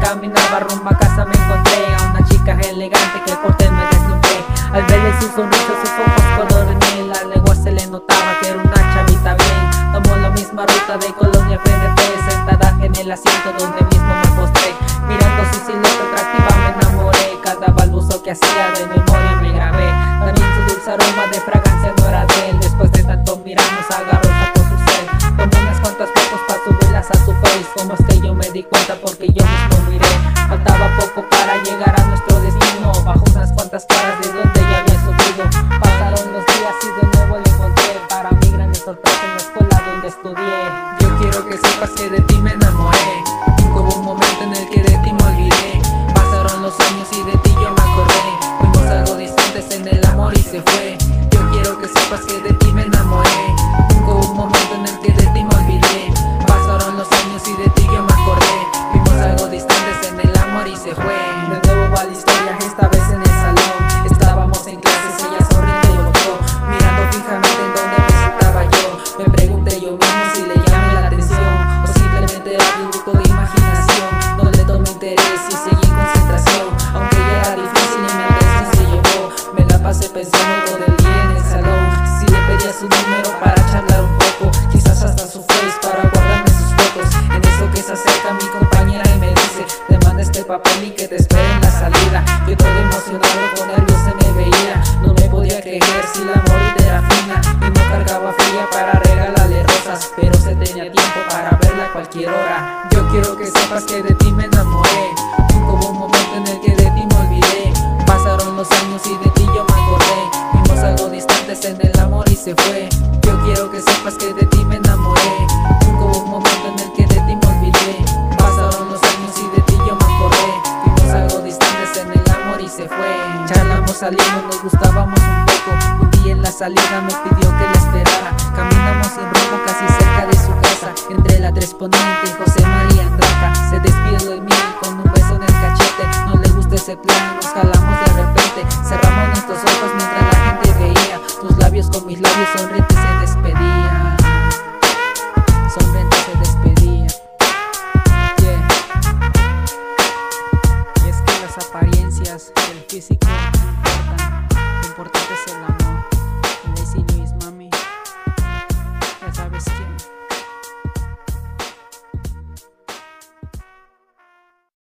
caminaba rumbo a casa me encontré a una chica elegante que el me deslumbré Al verle sus sonrisa, sus ojos color en la lengua se le notaba que era una chavita bien. Tomó la misma ruta de Colonia frente a sentada en el asiento donde mismo me postré. Mirando su silueta atractiva me enamoré, cada baluzo que hacía de memoria me grabé. También su dulce aroma de fragancia dorada Faltaba poco para llegar a nuestro destino. Bajo unas cuantas caras de donde ya había subido Pasaron los días y de nuevo le encontré. Para mi gran sorpresa en la escuela donde estudié. Yo quiero que sepas que de ti me enamoré. Nunca hubo un momento en el que de ti me olvidé. Pasaron los años y de ti yo me acordé. Fuimos algo distantes en el amor y se fue. Yo quiero que sepas que de ti me enamoré. Simplemente era fruto de imaginación le tomé interés y seguí en concentración. Aunque ya era difícil y mi atención se llevó Me la pasé pensando todo el día en el salón. Si le pedía su número para charlar un poco Quizás hasta su face para guardarme sus fotos. En eso que se acerca mi compañera y me dice Te manda este papel y que te espere en la salida Yo todo emocionado con nervios Yo quiero que sepas que de ti me enamoré. Nunca hubo un momento en el que de ti me olvidé. Pasaron los años y de ti yo me acordé. Vimos algo distantes en el amor y se fue. Yo quiero que sepas que de ti me enamoré. Nunca hubo un momento en el que de ti me olvidé. Pasaron los años y de ti yo me acordé. Vimos algo distantes en el amor y se fue. Charlamos, salimos, nos gustábamos un poco. Un día en la salida me pidió que la esperara exponente José María Andraca se despidió de mí con un beso en el cachete. No le gusta ese plan, nos jalamos de repente. Cerramos nuestros ojos mientras la gente veía tus labios con mis labios sonrientes se despedía. Sonriente se despedía. Yeah. Es que las apariencias del físico lo importante es el amor. Y mami, ya sabes que